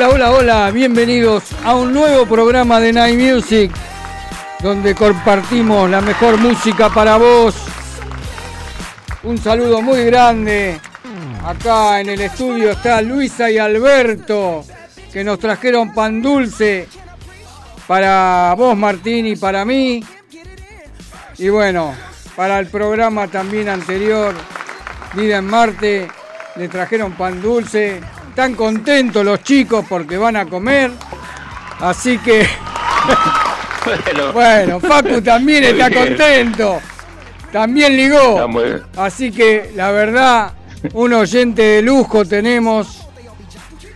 Hola, hola, hola, bienvenidos a un nuevo programa de Night Music, donde compartimos la mejor música para vos. Un saludo muy grande. Acá en el estudio está Luisa y Alberto, que nos trajeron pan dulce para vos, Martín, y para mí. Y bueno, para el programa también anterior, Vida en Marte, le trajeron pan dulce. Están contentos los chicos porque van a comer. Así que, Bueno, bueno, Facu también está bien. contento. También ligó. Así que, la verdad, un oyente de lujo tenemos.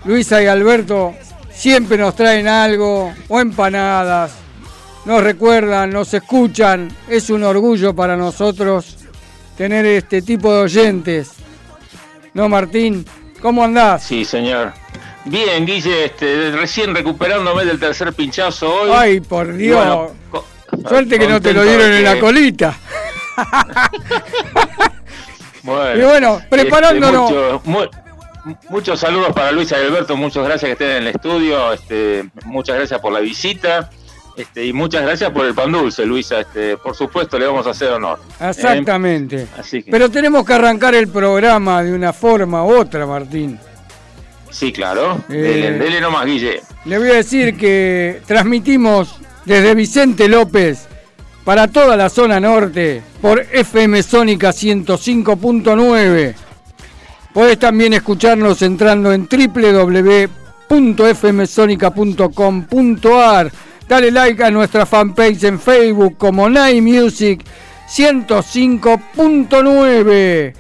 Luisa y Alberto siempre nos traen algo o empanadas. Nos recuerdan, nos escuchan. Es un orgullo para nosotros tener este tipo de oyentes. ¿No, Martín? ¿Cómo andás? Sí, señor. Bien, Guille, este, recién recuperándome del tercer pinchazo hoy. Ay, por Dios. bueno, Suerte que no te lo dieron en la colita. Bueno, Y bueno, preparándonos. este, mucho- mu- muchos saludos para Luisa y Alberto, muchas gracias que estén en el estudio, este, muchas gracias por la visita. Este, y muchas gracias por el pan dulce, Luisa. Este, por supuesto, le vamos a hacer honor. ¿eh? Exactamente. Así que, Pero tenemos que arrancar el programa de una forma u otra, Martín. sí, claro. Eh. Dele, dele nomás, Guille. Le voy a decir que transmitimos desde Vicente López para toda la zona norte por FM Sónica 105.9. Podés también escucharnos entrando en www.fmsonica.com.ar. Dale like a nuestra fanpage en Facebook como Night Music 105.9.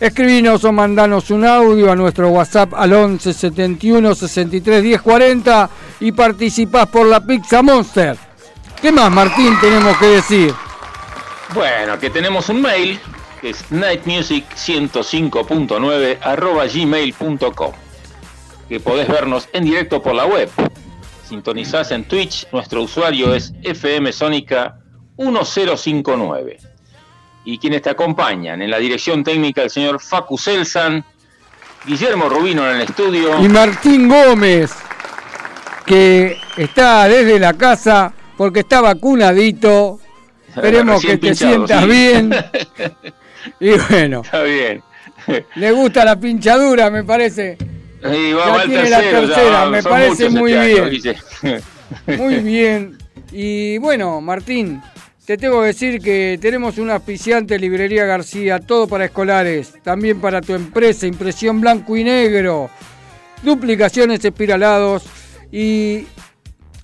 Escribinos o mandanos un audio a nuestro WhatsApp al 11 71 63 10 40 y participás por la Pizza Monster. ¿Qué más, Martín, tenemos que decir? Bueno, que tenemos un mail que es nightmusic105.9 arroba gmail.com que podés vernos en directo por la web. Sintonizás en Twitch, nuestro usuario es FM Sónica 1059. Y quienes te acompañan en la dirección técnica el señor Facu Selsan, Guillermo Rubino en el estudio. Y Martín Gómez, que está desde la casa porque está vacunadito. Esperemos que te pinchado, sientas sí. bien. Y bueno, Está bien. le gusta la pinchadura, me parece. Y va, Ya va tiene la tercero, ya tercera, me parece muy este bien. Muy bien. Y bueno, Martín, te tengo que decir que tenemos un auspiciante, Librería García, todo para escolares, también para tu empresa, impresión blanco y negro, duplicaciones espiralados y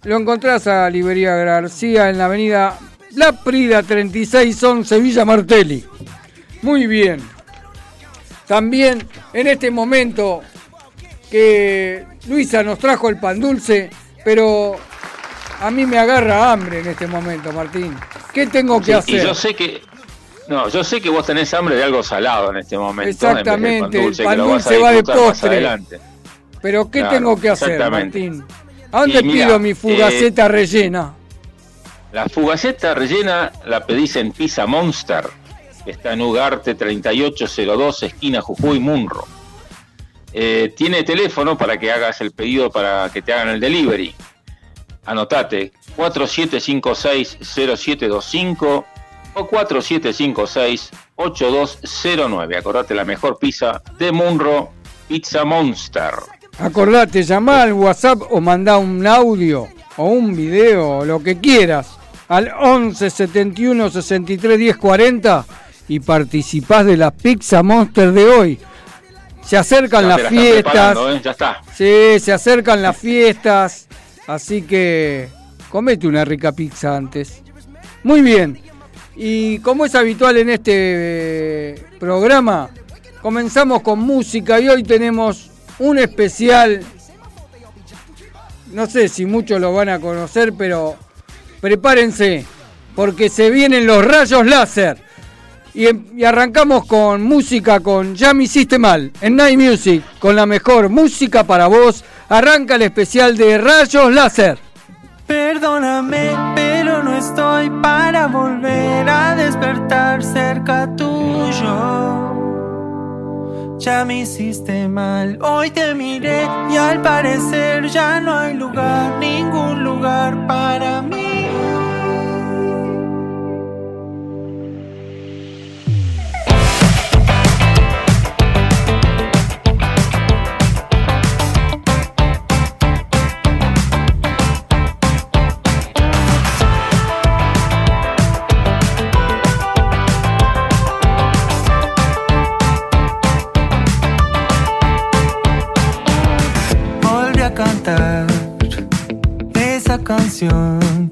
lo encontrás a Librería García en la avenida La Prida 3611 Villa Martelli. Muy bien. También en este momento que Luisa nos trajo el pan dulce, pero a mí me agarra hambre en este momento, Martín. ¿Qué tengo que Sí, hacer? Y yo sé que. No, yo sé que vos tenés hambre de algo salado en este momento. Exactamente, el pan dulce va de postre. Pero ¿qué Claro, tengo que hacer. Martín? ¿A dónde mira, pido mi fugaceta eh, rellena? La fugaceta rellena la pedís en Pizza Monster, que está en Ugarte 3802, esquina Jujuy, Munro. Eh, tiene teléfono para que hagas el pedido para que te hagan el delivery. Anotate 4756-0725 o 4756-8209. Acordate la mejor pizza de Munro, Pizza Monster. Acordate, llamá al WhatsApp o mandá un audio o un video, lo que quieras, al 11 71 63 10 40 y participás de la Pizza Monster de hoy. Se acercan Ya las fiestas. ¿eh? Ya está. Sí, se acercan las fiestas, así que comete una rica pizza antes. Muy bien, y como es habitual en este eh, programa, comenzamos con música y hoy tenemos un especial, no sé si muchos lo van a conocer, pero prepárense, porque se vienen los rayos láser. Y, em- y arrancamos con música con Ya me hiciste mal en Night Music, con la mejor música para vos. Arranca el especial de Rayos Láser. Perdóname, pero no estoy para volver a despertar cerca tuyo. Ya me hiciste mal, hoy te miré y al parecer ya no hay lugar, ningún lugar para mí. Canción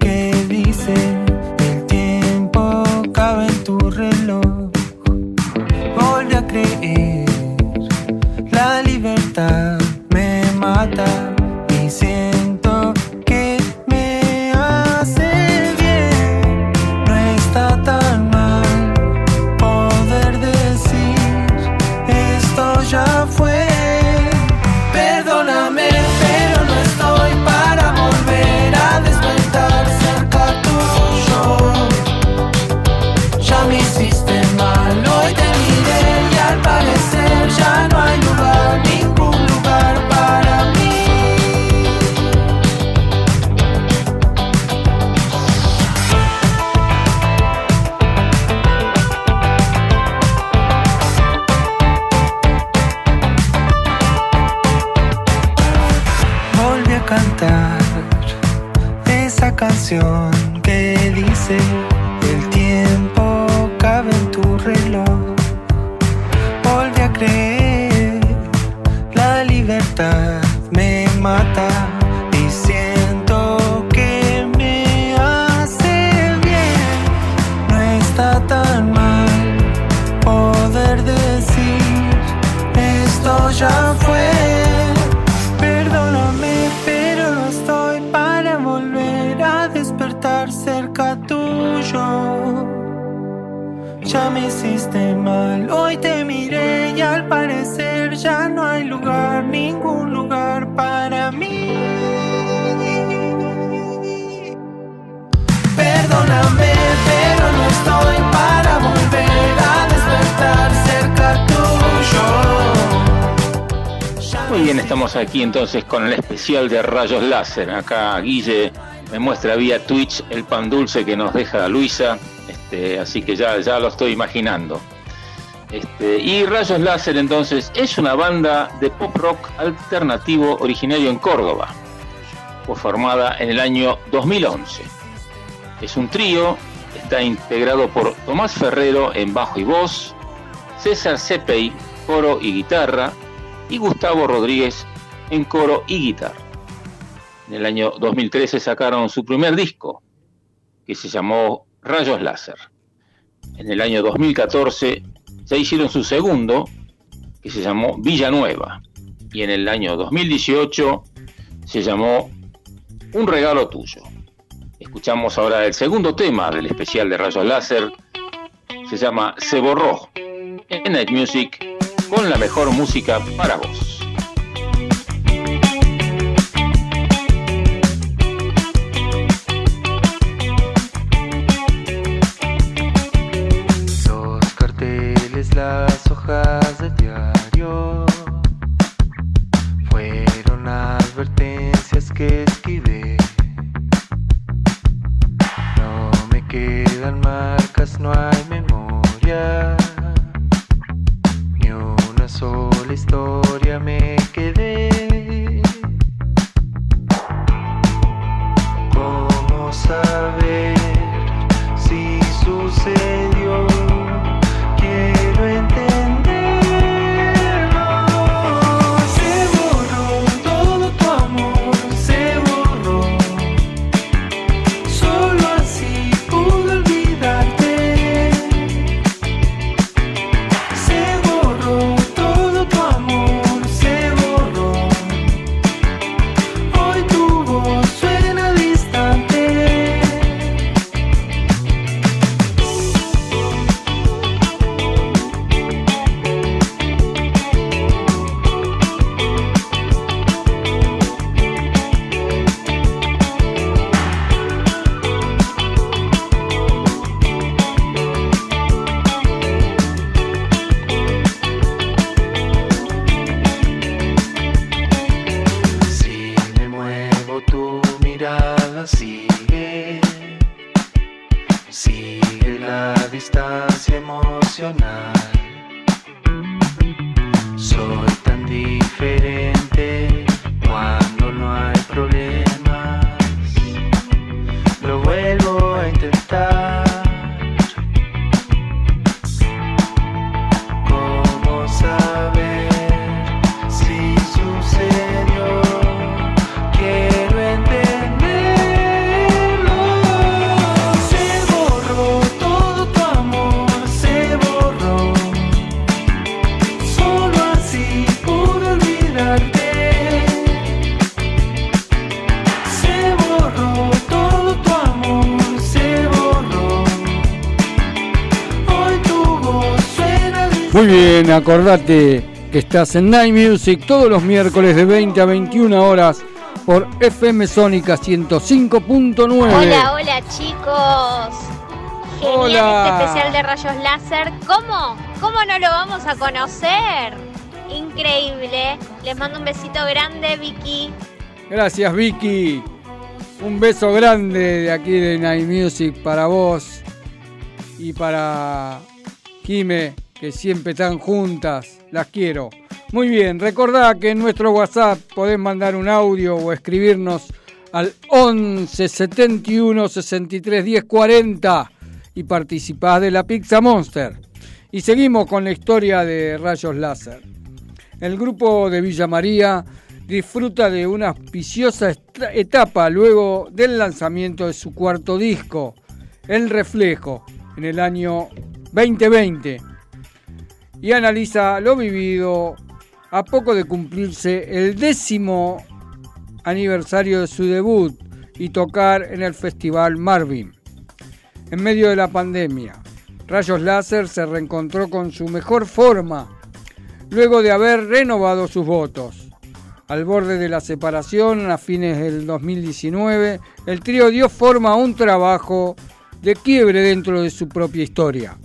entonces con el especial de rayos láser. Acá Guille me muestra vía Twitch el pan dulce que nos deja Luisa, este, así que ya, ya lo estoy imaginando. Este, y Rayos Láser entonces es una banda de pop rock alternativo originario en Córdoba. Fue formada en el año 2011. Es un trío, está integrado por Tomás Ferrero en bajo y voz, César Cepey, coro y guitarra, y Gustavo Rodríguez en coro y guitarra. En el año 2013 sacaron su primer disco, que se llamó Rayos Láser. En el año 2014 ya hicieron su segundo, que se llamó Villanueva. Y en el año 2018 se llamó Un regalo tuyo. Escuchamos ahora el segundo tema del especial de Rayos Láser. Se llama Se borró en Night Music con la mejor música para vos. Las hojas acordate que estás en Night Music todos los miércoles de 20 a 21 horas por FM Sónica 105.9. Hola, hola chicos. Genial Hola. este especial de rayos láser. ¿Cómo? ¿Cómo no lo vamos a conocer? Increíble. Les mando un besito grande, Vicky. Gracias Vicky. Un beso grande de aquí de Night Music para vos y para Jime, que siempre están juntas. Las quiero. Muy bien, recordá que en nuestro WhatsApp podés mandar un audio o escribirnos al 11 71 63 10 40 y participás de la Pizza Monster. Y seguimos con la historia de Rayos Láser. El grupo de Villa María disfruta de una auspiciosa etapa luego del lanzamiento de su cuarto disco, El Reflejo, en el año 2020, y analiza lo vivido a poco de cumplirse el décimo aniversario de su debut y tocar en el Festival Marvin. En medio de la pandemia, Rayos Láser se reencontró con su mejor forma luego de haber renovado sus votos. Al borde de la separación, a fines del 2019, el trío dio forma a un trabajo de quiebre dentro de su propia historia.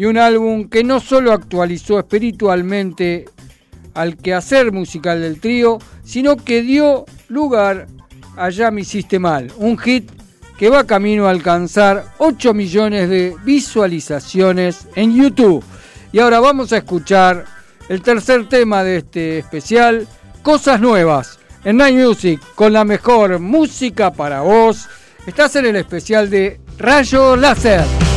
Y un álbum que no solo actualizó espiritualmente al quehacer musical del trío, sino que dio lugar a Ya me hiciste mal, un hit que va camino a alcanzar 8 millones de visualizaciones en YouTube. Y ahora vamos a escuchar el tercer tema de este especial, Cosas Nuevas, en Night Music, con la mejor música para vos. Estás en el especial de Rayo Láser.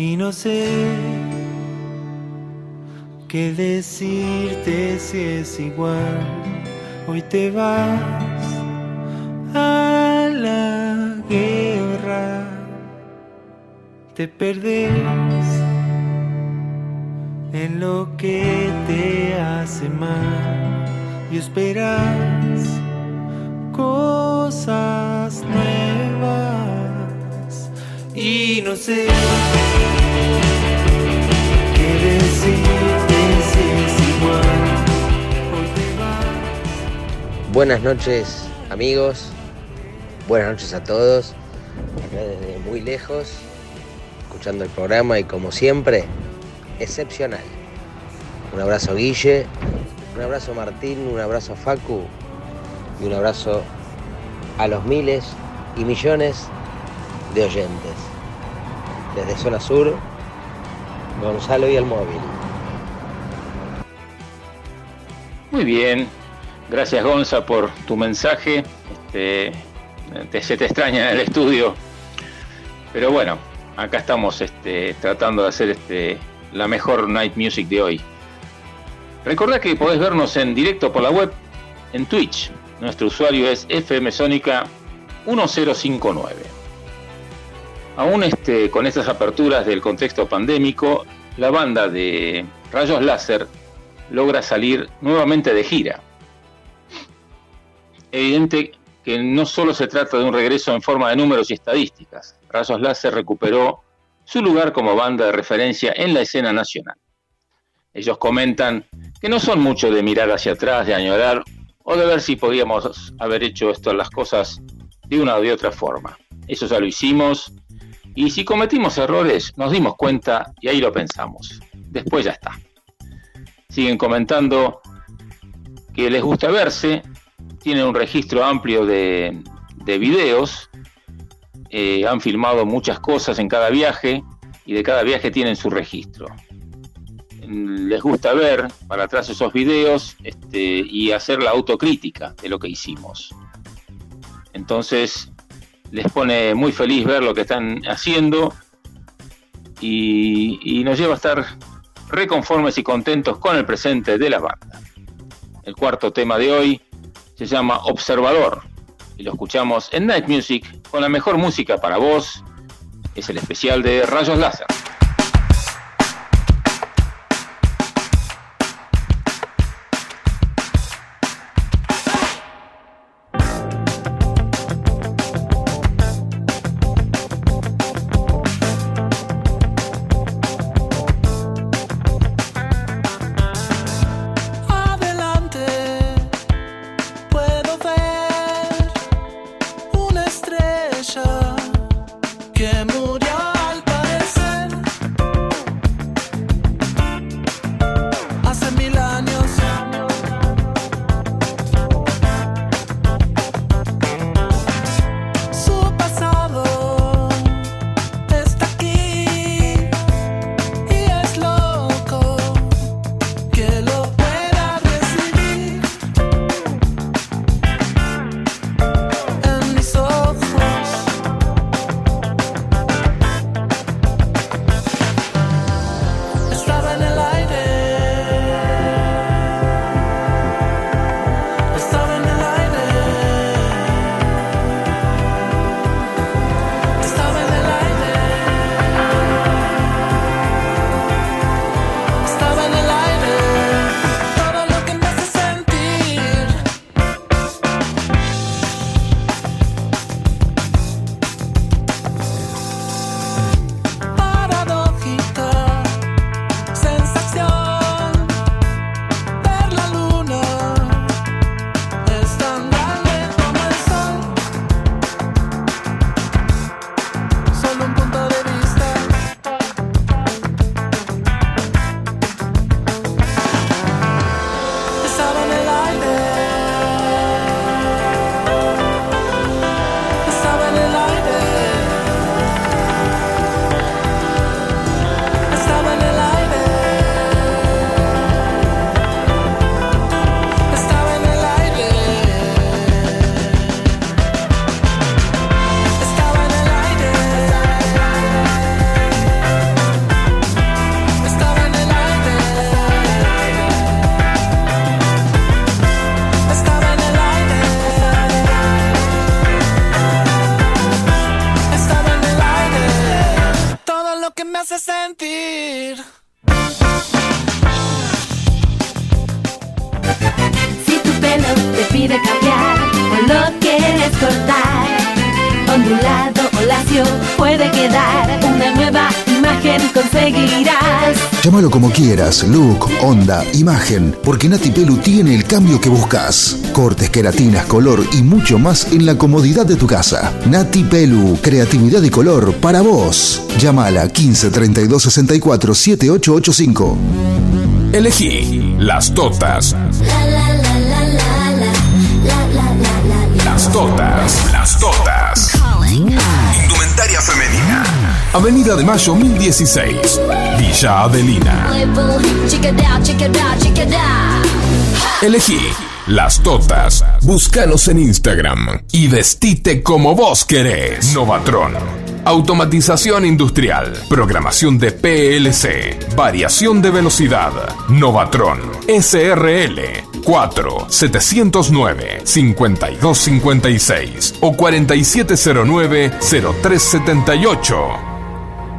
Y no sé qué decirte si es igual. Hoy te vas a la guerra. Te perdés en lo que te hace mal y esperas cosas Buenas noches amigos, buenas noches a todos, desde muy lejos, escuchando el programa y como siempre, excepcional. Un abrazo Guille, un abrazo Martín, un abrazo Facu. Y un abrazo a los miles y millones de oyentes. Desde Zona Sur, Gonzalo y el móvil. Muy bien, gracias Gonza por tu mensaje. Este, te- se te extraña en el estudio, pero bueno, acá estamos este, tratando de hacer este, la mejor night music de hoy. Recordá que podés vernos en directo por la web en Twitch. Nuestro usuario es fmsonica 1059. Aún este, con estas aperturas del contexto pandémico, la banda de Rayos Láser logra salir nuevamente de gira. Evidente que no solo se trata de un regreso en forma de números y estadísticas. Rayos Láser recuperó su lugar como banda de referencia en la escena nacional. Ellos comentan que no son mucho de mirar hacia atrás, de añorar o de ver si podíamos haber hecho esto las cosas de una o de otra forma. Eso ya lo hicimos y si cometimos errores nos dimos cuenta y ahí lo pensamos. Después ya está. Siguen comentando que les gusta verse, tienen un registro amplio de, de videos, eh, han filmado muchas cosas en cada viaje y de cada viaje tienen su registro. Les gusta ver para atrás esos videos este, y hacer la autocrítica de lo que hicimos. Entonces les pone muy feliz ver lo que están haciendo y, nos lleva a estar reconformes y contentos con el presente de la banda. El cuarto tema de hoy se llama Observador y lo escuchamos en Night Music con la mejor música para vos. Es el especial de Rayos Láser. Puede quedar una nueva imagen conseguirás. Llámalo como quieras, look, onda, imagen, porque Nati Pelu tiene el cambio que buscas. Cortes, queratinas, color y mucho más en la comodidad de tu casa. Nati Pelu, creatividad y color para vos. Llámala 15 32 64 7885. Elegí las totas. Las totas. Las totas. Avenida de Mayo 1016. Villa Adelina. Elegí las totas. Búscanos en Instagram y vestite como vos querés. Novatron. Automatización industrial. Programación de PLC. Variación de velocidad. Novatron. SRL 4 709 5256 o 4709 0378.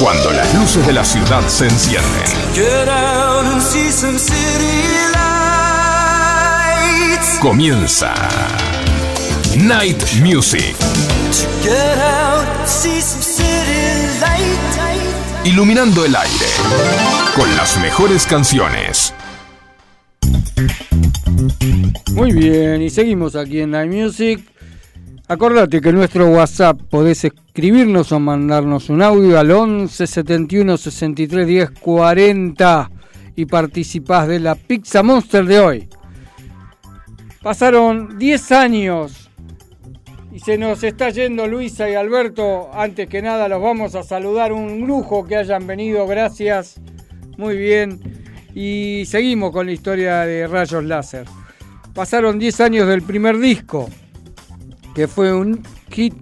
Cuando las luces de la ciudad se encienden, comienza Night Music, iluminando el aire con las mejores canciones. Muy bien, y seguimos aquí en Night Music. Acordate que nuestro WhatsApp podés escribirnos o mandarnos un audio al 11 71 63 10 40 y participás de la Pizza Monster de hoy. Pasaron 10 años y se nos está yendo Luisa y Alberto. Antes que nada los vamos a saludar. Un lujo que hayan venido, gracias. Muy bien. Y seguimos con la historia de Rayos Láser. Pasaron 10 años del primer disco, que fue un hit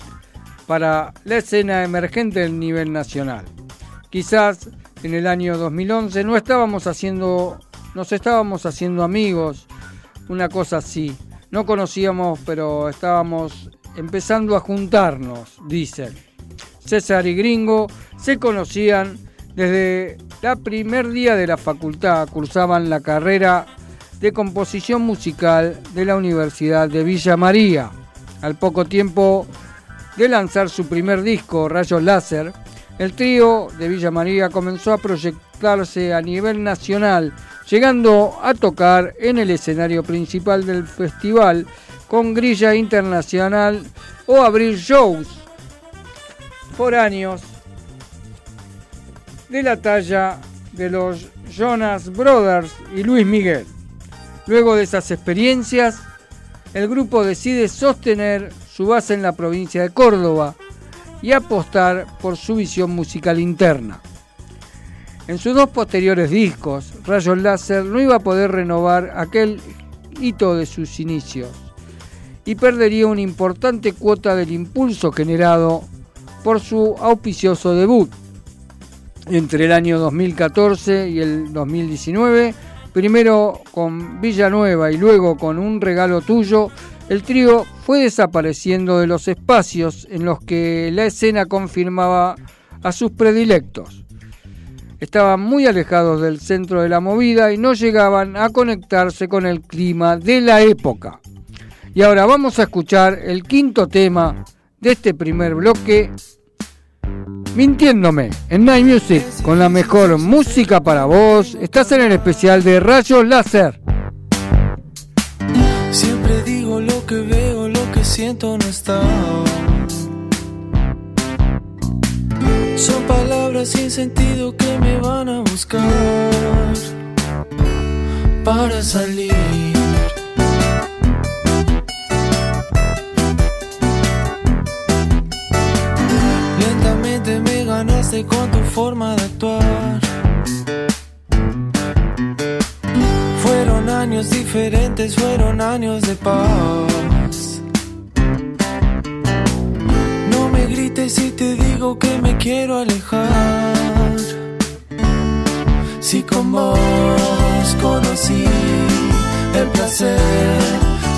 para la escena emergente del nivel nacional. Quizás en el año 2011 no estábamos haciendo, nos estábamos haciendo amigos, una cosa así. No conocíamos, pero estábamos empezando a juntarnos, dicen. César y Gringo se conocían desde el primer día de la facultad, cursaban la carrera de composición musical de la Universidad de Villa María. Al poco tiempo de lanzar su primer disco, Rayos Láser, el trío de Villa María comenzó a proyectarse a nivel nacional, llegando a tocar en el escenario principal del festival con grilla internacional o abrir shows foráneos de la talla de los Jonas Brothers y Luis Miguel. Luego de esas experiencias, el grupo decide sostener su base en la provincia de Córdoba y apostar por su visión musical interna. En sus dos posteriores discos, Rayos Láser no iba a poder renovar aquel hito de sus inicios y perdería una importante cuota del impulso generado por su auspicioso debut. Entre el año 2014 y el 2019, primero con Villanueva y luego con Un regalo tuyo, el trío fue desapareciendo de los espacios en los que la escena confirmaba a sus predilectos. Estaban muy alejados del centro de la movida y no llegaban a conectarse con el clima de la época. Y ahora vamos a escuchar el quinto tema de este primer bloque, Mintiéndome, en Night Music, con la mejor música para vos. Estás en el especial de Rayos Láser. Que veo, lo que siento no está. Son palabras sin sentido que me van a buscar para salir. Lentamente me ganaste con tu forma de actuar. Años diferentes, fueron años de paz. mientes si te digo que me quiero alejar. Si con vos conocí el placer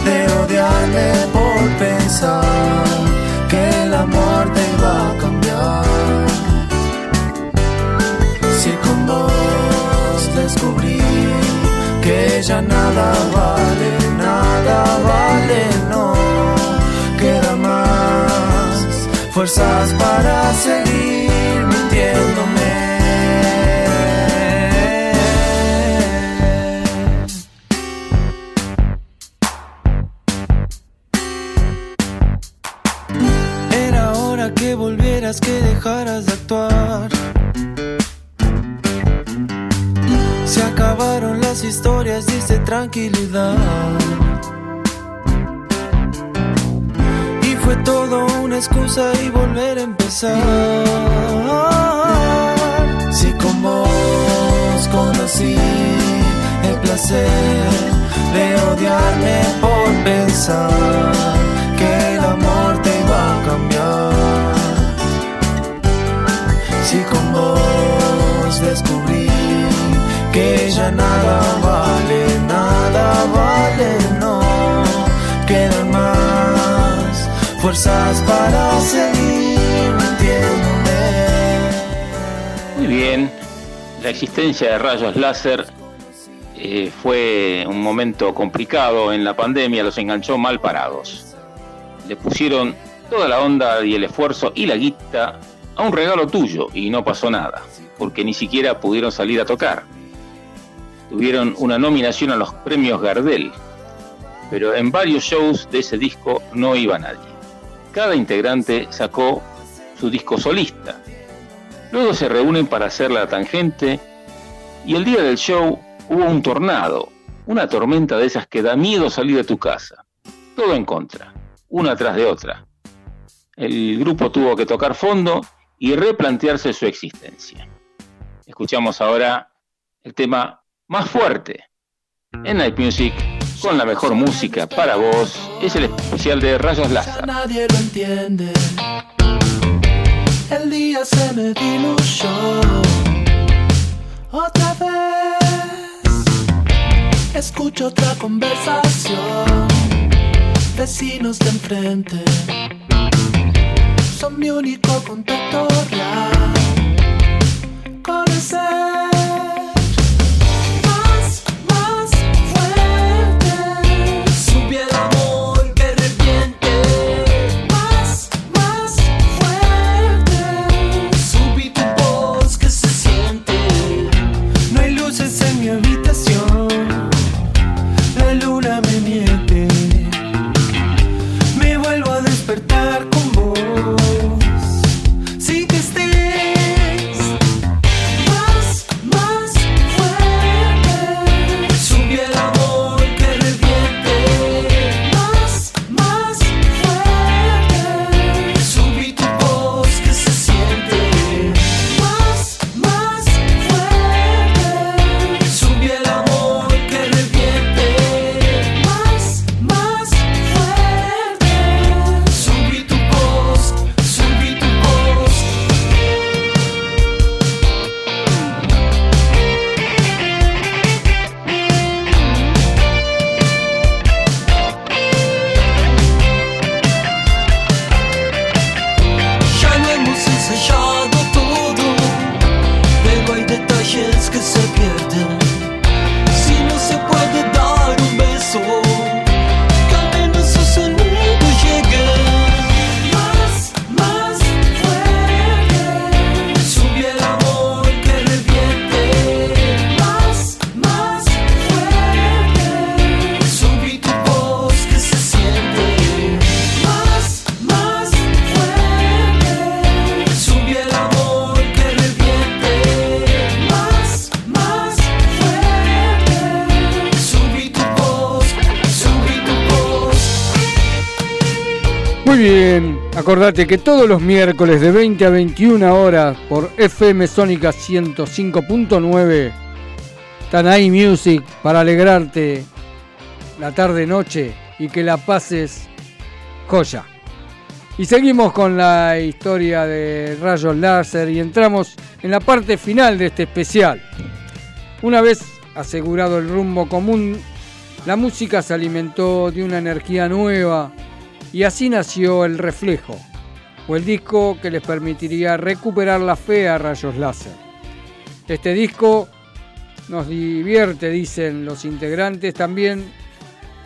de odiarme por pensar que el amor te nada vale, nada vale, no queda más fuerzas para seguir mintiéndome. Y fue todo una excusa y volver a empezar. Si con vos conocí el placer de odiarme por pensar que el amor te iba a cambiar. Si con vos descubrí que ya nada vale, fuerzas para seguir. Muy bien, la existencia de rayos láser eh, fue un momento complicado en la pandemia, los enganchó mal parados. Le pusieron toda la onda y el esfuerzo y la guita a un regalo tuyo y no pasó nada, porque ni siquiera pudieron salir a tocar. Tuvieron una nominación a los premios Gardel, pero en varios shows de ese disco no iba nadie. Cada integrante sacó su disco solista. Luego se reúnen para hacer la tangente y el día del show hubo un tornado, una tormenta de esas que da miedo salir de tu casa. Todo en contra, una tras de otra. El grupo tuvo que tocar fondo y replantearse su existencia. Escuchamos ahora el tema más fuerte en Night Music con la mejor música para vos. Es el especial de Rayos Láser. Nadie lo entiende. El día se me diluyó. Otra vez escucho otra conversación. Vecinos de enfrente son mi único contacto real. Más, acordate que todos los miércoles de 20 a 21 horas por FM Sónica 105.9 están Music para alegrarte la tarde noche y que la pases joya. Y seguimos con la historia de rayos láser y entramos en la parte final de este especial. Una vez asegurado el rumbo común, la música se alimentó de una energía nueva y así nació el reflejo, o el disco que les permitiría recuperar la fe a rayos láser. Este disco nos divierte, dicen los integrantes, también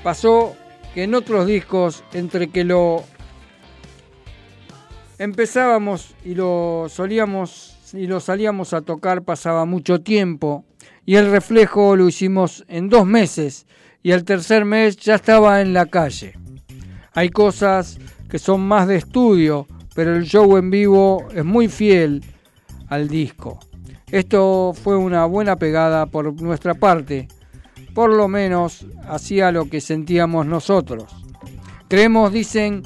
pasó que en otros discos, entre que lo empezábamos y lo solíamos y lo salíamos a tocar pasaba mucho tiempo y el reflejo lo hicimos en dos meses y el tercer mes ya estaba en la calle. Hay cosas que son más de estudio, pero el show en vivo es muy fiel al disco. Esto fue una buena pegada por nuestra parte, por lo menos hacía lo que sentíamos nosotros. Creemos, dicen,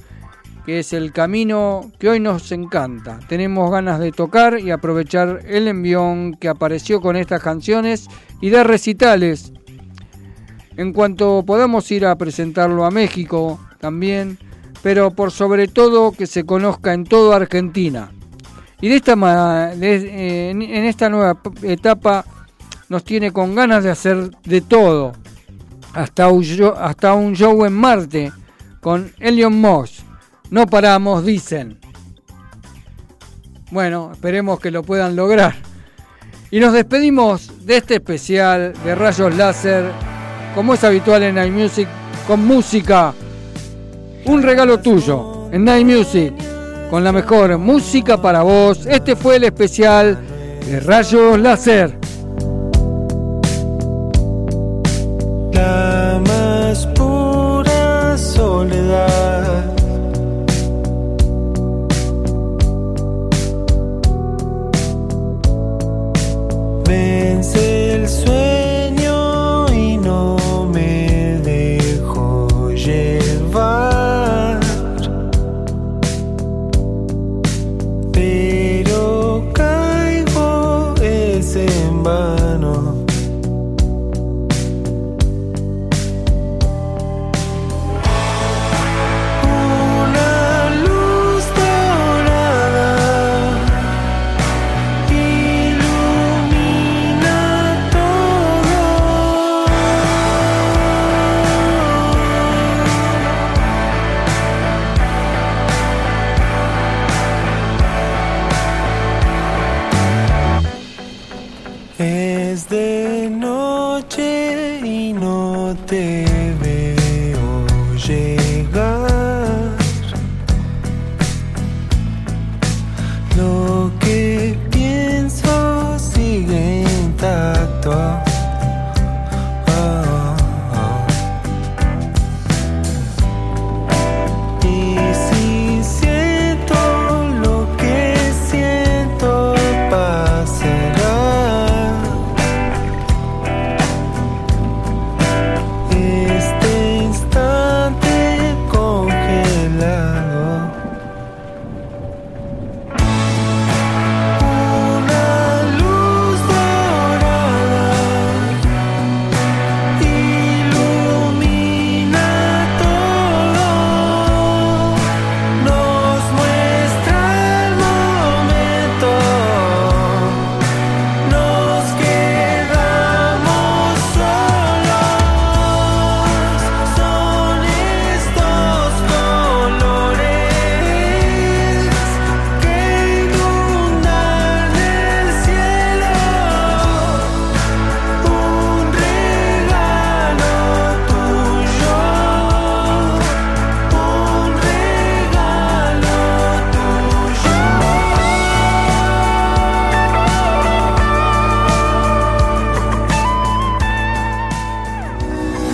que es el camino que hoy nos encanta. Tenemos ganas de tocar y aprovechar el envión que apareció con estas canciones y dar recitales. En cuanto podamos ir a presentarlo a México también, pero por sobre todo que se conozca en toda Argentina. Y de esta en esta nueva etapa nos tiene con ganas de hacer de todo, hasta un, hasta un show en Marte con Elion Moss no paramos, dicen. Bueno, esperemos que lo puedan lograr. Y nos despedimos de este especial de rayos láser, como es habitual en Night Music, con música. Un regalo tuyo en Night Music, con la mejor música para vos. Este fue el especial de rayos láser.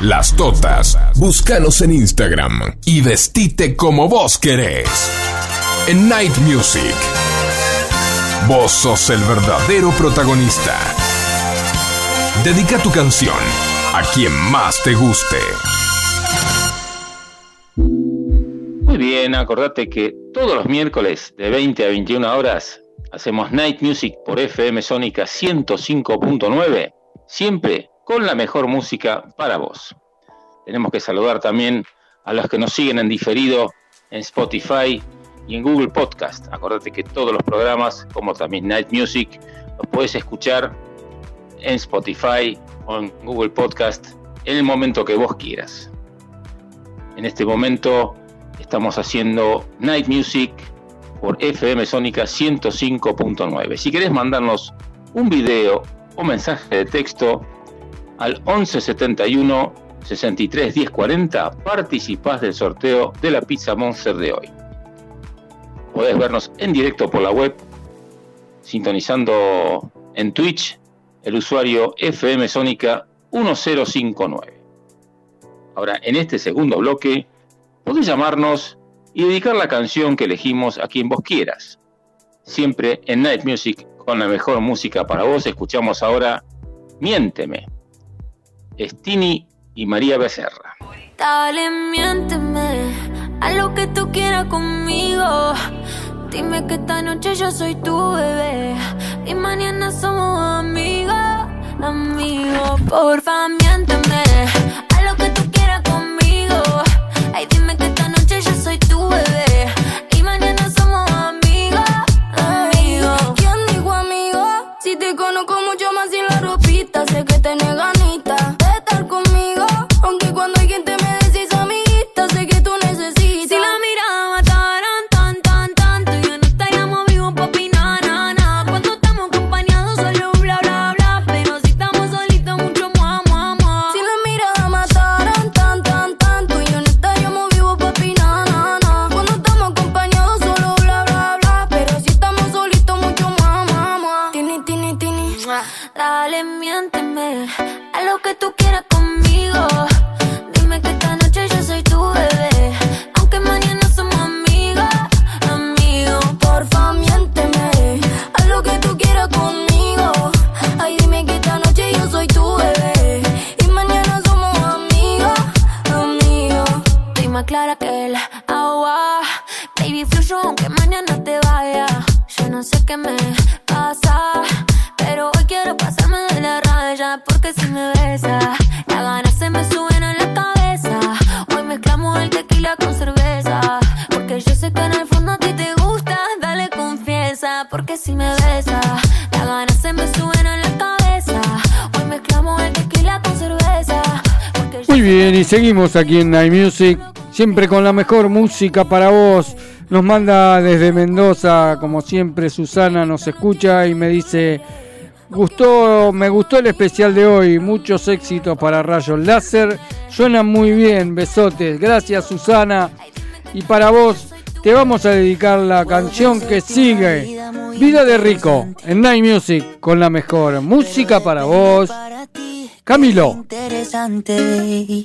las totas. Búscanos en Instagram y vestite como vos querés. En Night Music. Vos sos el verdadero protagonista. Dedica tu canción a quien más te guste. Muy bien, acordate que todos los miércoles de 20 a 21 horas hacemos Night Music por FM Sónica 105.9, siempre con la mejor música para vos. Tenemos que saludar también a los que nos siguen en diferido en Spotify y en Google Podcast. Acordate que todos los programas, como también Night Music, los puedes escuchar en Spotify o en Google Podcast en el momento que vos quieras. En este momento estamos haciendo Night Music por FM Sónica 105.9. Si querés mandarnos un video o mensaje de texto al 1171 63 10 40, participás del sorteo de la pizza Monster de hoy. Podés vernos en directo por la web, sintonizando en Twitch el usuario FM Sónica 1059. Ahora, en este segundo bloque, podés llamarnos y dedicar la canción que elegimos a quien vos quieras. Siempre en Night Music, con la mejor música para vos, escuchamos ahora Miénteme. Stini y María Becerra. Dale, miénteme a lo que tú quieras conmigo. Dime que esta noche yo soy tu bebé y mañana somos amigos, amigos. Porfa, miénteme seguimos aquí en Night Music, siempre con la mejor música para vos. Nos manda desde Mendoza, como siempre, Susana nos escucha y me dice, gustó, me gustó el especial de hoy, muchos éxitos para Rayos Láser, suena muy bien, besotes, gracias Susana. Y para vos, te vamos a dedicar la canción que sigue, Vida de Rico en Night Music con la mejor música para vos. Camilo. Interesante.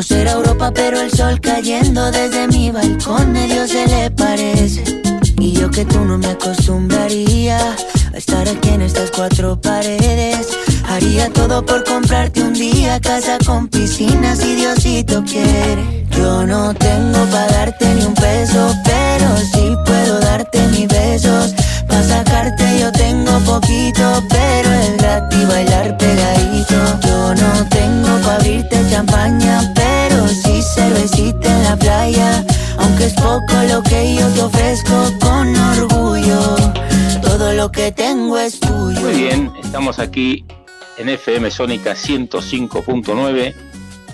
No será Europa, pero el sol cayendo desde mi balcón medio se le parece. Y yo que tú no me acostumbraría a estar aquí en estas cuatro paredes. Haría todo por comprarte un día casa con piscina si Diosito quiere. Yo no tengo aquí en FM Sónica 105.9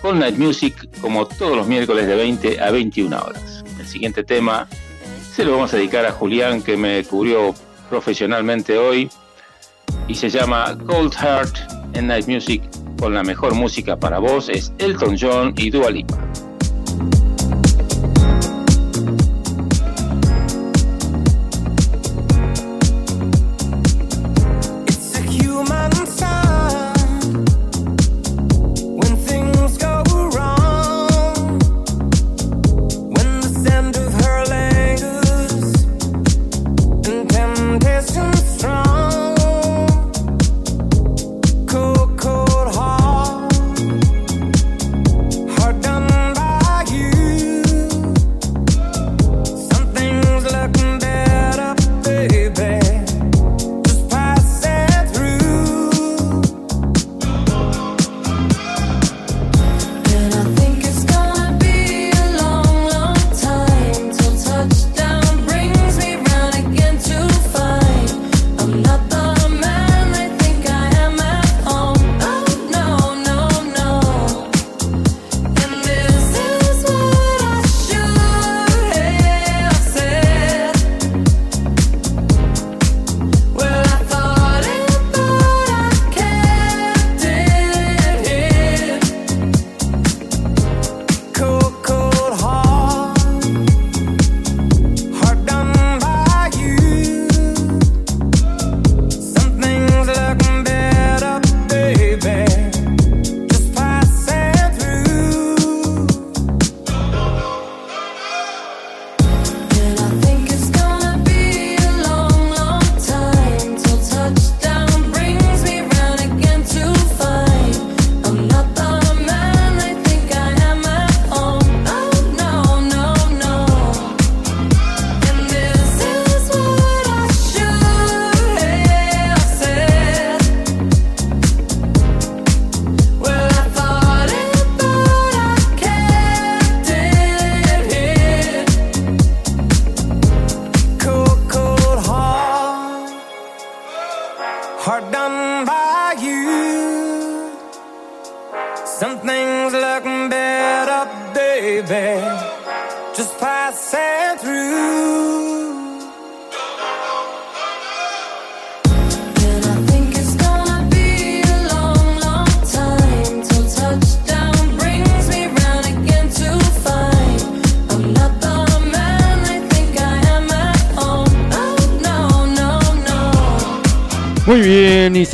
con Night Music como todos los miércoles de 20 a 21 horas. El siguiente tema se lo vamos a dedicar a Julián que me cubrió profesionalmente hoy y se llama Cold Heart en Night Music con la mejor música para vos es Elton John y Dua Lipa.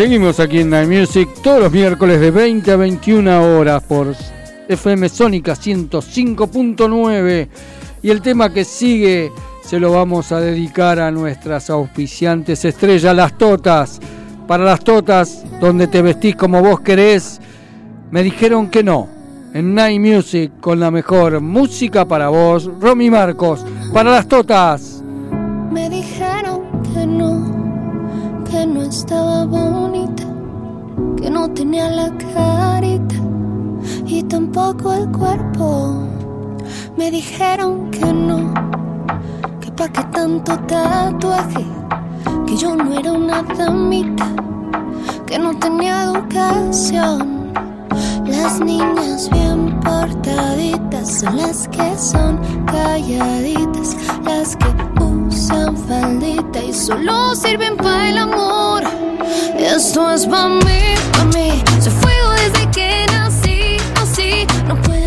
Seguimos aquí en Night Music todos los miércoles de 20 a 21 horas por FM Sónica 105.9. Y el tema que sigue se lo vamos a dedicar a nuestras auspiciantes estrellas, las Totas. Para las Totas, donde te vestís como vos querés, me dijeron que no. En Night Music, con la mejor música para vos, Romy Marcos, para las Totas. Me dijeron que no que no estaba bonita, que no tenía la carita y tampoco el cuerpo. Me dijeron que no, que pa' qué tanto tatuaje, que yo no era una damita, que no tenía educación. Las niñas bien portaditas son las que son calladitas, las que usan faldita y solo sirven para el amor. Esto es para mí, para mí. Se fuego desde que nací, así. No pueden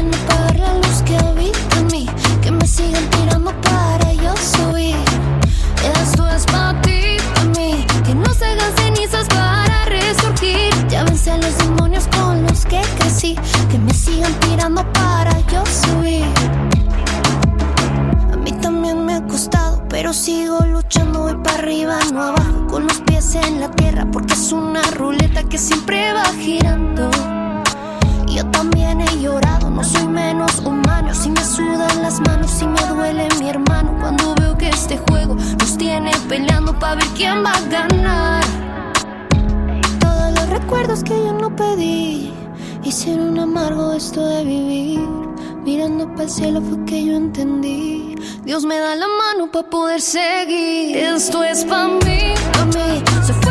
que crecí, que me sigan tirando para yo subir. A mí también me ha costado, pero sigo luchando, voy para arriba, no abajo, con los pies en la tierra, porque es una ruleta que siempre va girando. Yo también he llorado, no soy menos humano, si me sudan las manos, si me duele mi hermano, cuando veo que este juego nos tiene peleando para ver quién va a ganar. Todos los recuerdos que yo no pedí hicieron amargo esto de vivir. Mirando para el cielo fue que yo entendí. Dios me da la mano para poder seguir. Esto es para mí, para mí.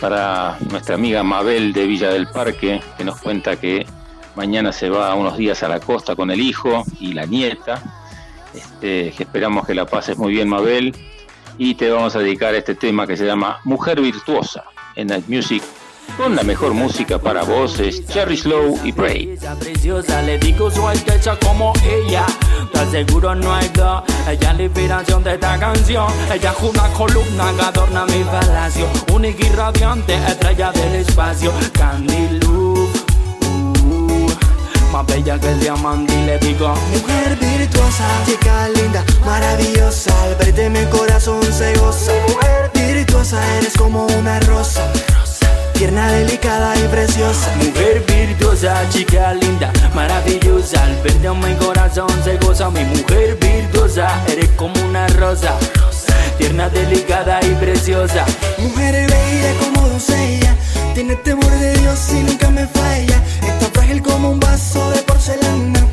Para nuestra amiga Mabel de Villa del Parque, que nos cuenta que mañana se va unos días a la costa con el hijo y la nieta. Este, esperamos que la pases muy bien, Mabel. Y te vamos a dedicar este tema que se llama Mujer Virtuosa en Night Music. Con la mejor música para voces, Cherry Slow y Bray. Preciosa, le digo suelta hecha como ella. Te aseguro no hay dos. Ella es la inspiración de esta canción. Ella es una columna que adorna mi palacio. Única y radiante, estrella del espacio. Candy Love, uh, más bella que el diamante. Y le digo, Mujer virtuosa, chica linda, maravillosa, al verte mi corazón se goza. Mujer virtuosa, eres como una rosa, tierna, delicada y preciosa. Mujer virtuosa, chica linda, maravillosa. Al verte en mi corazón se goza. Mi mujer virtuosa, eres como una rosa. Tierna, delicada y preciosa. Mujer bella como doncella, tiene temor de Dios y nunca me falla. Está frágil como un vaso de porcelana.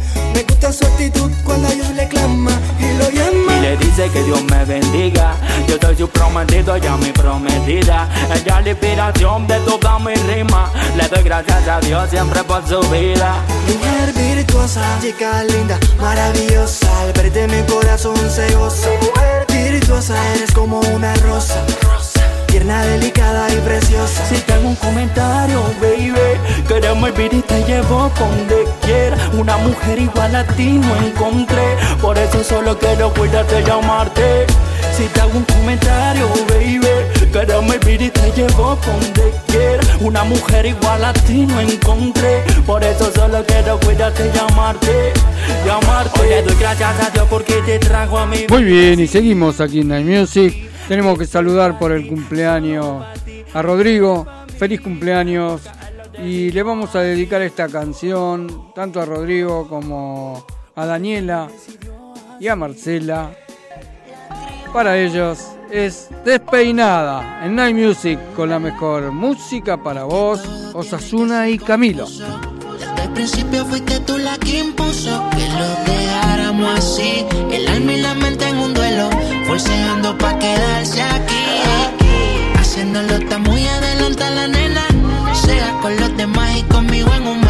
Gusta su actitud cuando Dios le clama y lo llama. Y le dice que Dios me bendiga. Yo soy su prometido, ella mi prometida. Ella es la inspiración de toda mi rima. Le doy gracias a Dios siempre por su vida. Mujer virtuosa, chica linda, maravillosa, al verte mi corazón se goza. Mujer virtuosa, eres como una rosa, tierna, delicada y preciosa. Si tengo un comentario, baby, que eres mi vida y te llevo donde quiera. Una mujer igual a ti no encontré, por eso solo quiero cuidarte y llamarte. Si te hago un comentario, baby, que eres mi vida y te llevo donde quiera. Una mujer igual a ti no encontré, por eso solo quiero cuidarte y llamarte. Llamarte. Hoy le doy gracias a Dios porque te trajo a mi Muy bien, y seguimos aquí en Night Music. Tenemos que saludar por el cumpleaños a Rodrigo. Feliz cumpleaños. Y le vamos a dedicar esta canción tanto a Rodrigo como a Daniela y a Marcela. Para ellos es Despeinada en Night Music con la mejor música para vos, Osasuna y Camilo. Desde el principio fuiste tú la que impuso que lo dejáramos así. El alma y la mente en un duelo, forceando pa' quedarse aquí. haciéndolo está muy adelante la nena. Sea con los demás y conmigo en humedad.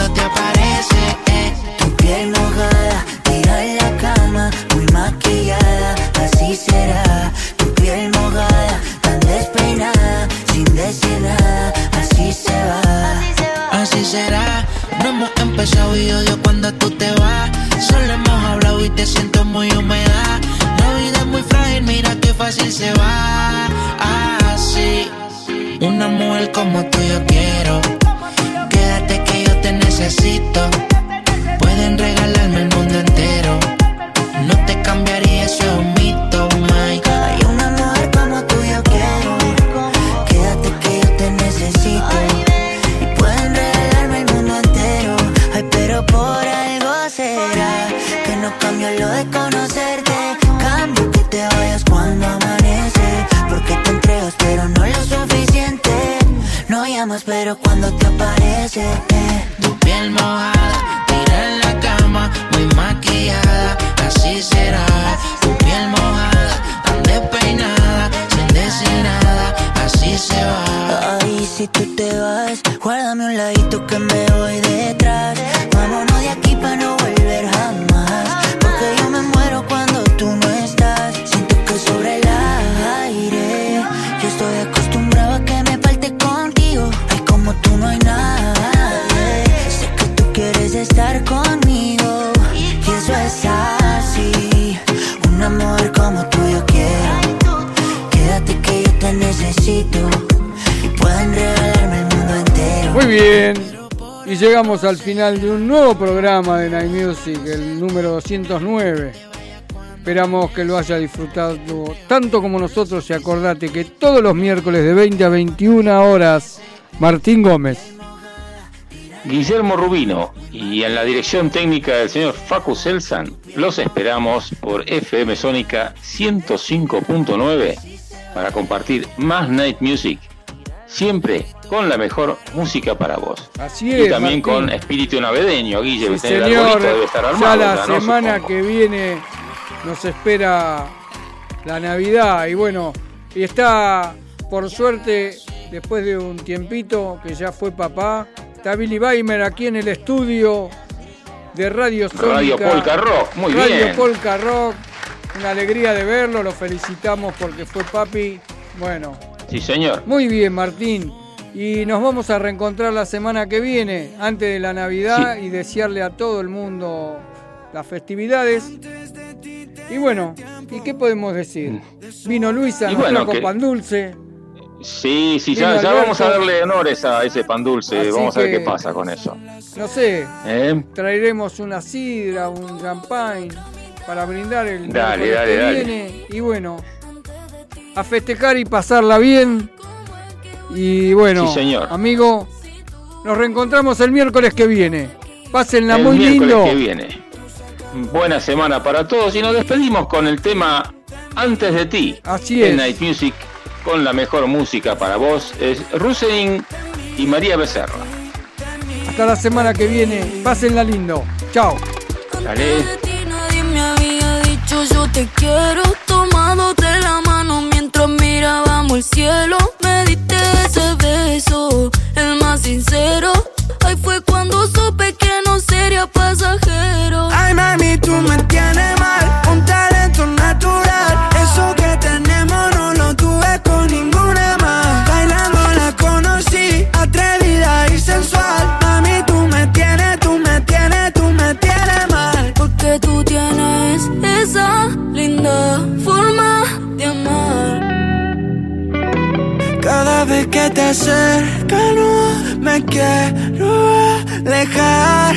Cuando te aparece. eh. Tu piel mojada, tira en la cama, muy maquillada, así será. Tu piel mojada, tan despeinada, sin decir nada, así se va. Así será, no hemos empezado y odio cuando tú te vas. Solo hemos hablado y te siento muy humedad. La vida es muy frágil, mira qué fácil se va. Así, una mujer como tú yo quiero. Te necesito. Pueden regalarme el mundo entero. No te cambiaría, eso es un mito, Mike. Hay una mujer como tú yo quiero. Quédate que yo te necesito. Y pueden regalarme el mundo entero. Ay, pero por algo será que no cambio lo de conocerte. Cambio que te vayas cuando amanece. Porque te entregas, pero no lo suficiente. No llamas, pero cuando te aparece. eh. Piel mojada, tira en la cama, muy maquillada, así será. Tu piel mojada, tan despeinada, sin decir nada, así se va. Ay, si tú te vas, guárdame un ladito que me voy detrás. Vámonos de aquí para no volver jamás. Porque yo me muero cuando tú no estás. Siento que sobre el aire. Yo estoy acostumbrado a que me falte contigo. Ay, como tú no hay nadie. Estar conmigo. Y eso es así. Un amor como tú yo quiero. Quédate que yo te necesito. Y pueden regalarme el mundo entero. Muy bien. Y llegamos al final de un nuevo programa de Night Music, el número 209. Esperamos que lo haya disfrutado tanto como nosotros y acordate que todos los miércoles de 20 a 21 horas, Martín Gómez. Guillermo Rubino y en la dirección técnica del señor Facu Selsan, los esperamos por FM Sónica 105.9 para compartir más Night Music, siempre con la mejor música para vos. Así y es, también Martín. con espíritu navideño, Guille, Sí, el señor, debe estar ya armado, la ¿no? semana Supongo. que viene nos espera la Navidad y bueno, y está por suerte después de un tiempito que ya fue papá, está Billy Weimer aquí en el estudio de Radio Sónica. Radio Polka Rock, muy Radio bien. Polka Rock, una alegría de verlo, lo felicitamos porque fue papi. Bueno, Sí, señor. muy bien Martín. Y nos vamos a reencontrar la semana que viene, antes de la Navidad, y desearle a todo el mundo las festividades. Y bueno, ¿y qué podemos decir? Vino Luisa, Y bueno, que- pan dulce. Sí, sí, ya, vamos a darle honores a ese pan dulce, Así vamos a ver que- qué pasa con eso. No sé, ¿Eh? traeremos una sidra, un champagne para brindar el Dale, que dale. viene. Y bueno, a festejar y pasarla bien. Y bueno, Sí, señor. amigo, nos reencontramos el miércoles que viene. Pásenla el muy miércoles lindo. que viene. Buena semana para todos y nos despedimos con el tema Antes de ti. Así en es. Night Music con la mejor música para vos es Rusein y María Becerra. Hasta la semana que viene. Pásenla lindo. Chao. Dale. Nadie me había dicho yo te quiero Tomándote la mano mientras mirábamos el cielo Me diste ese beso, el más sincero Ahí fue cuando supe que no sería pasajero Ay, mami, tú me te acercas, no me quiero alejar.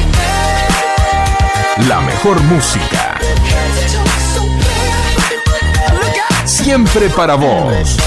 La mejor música. Siempre para vos.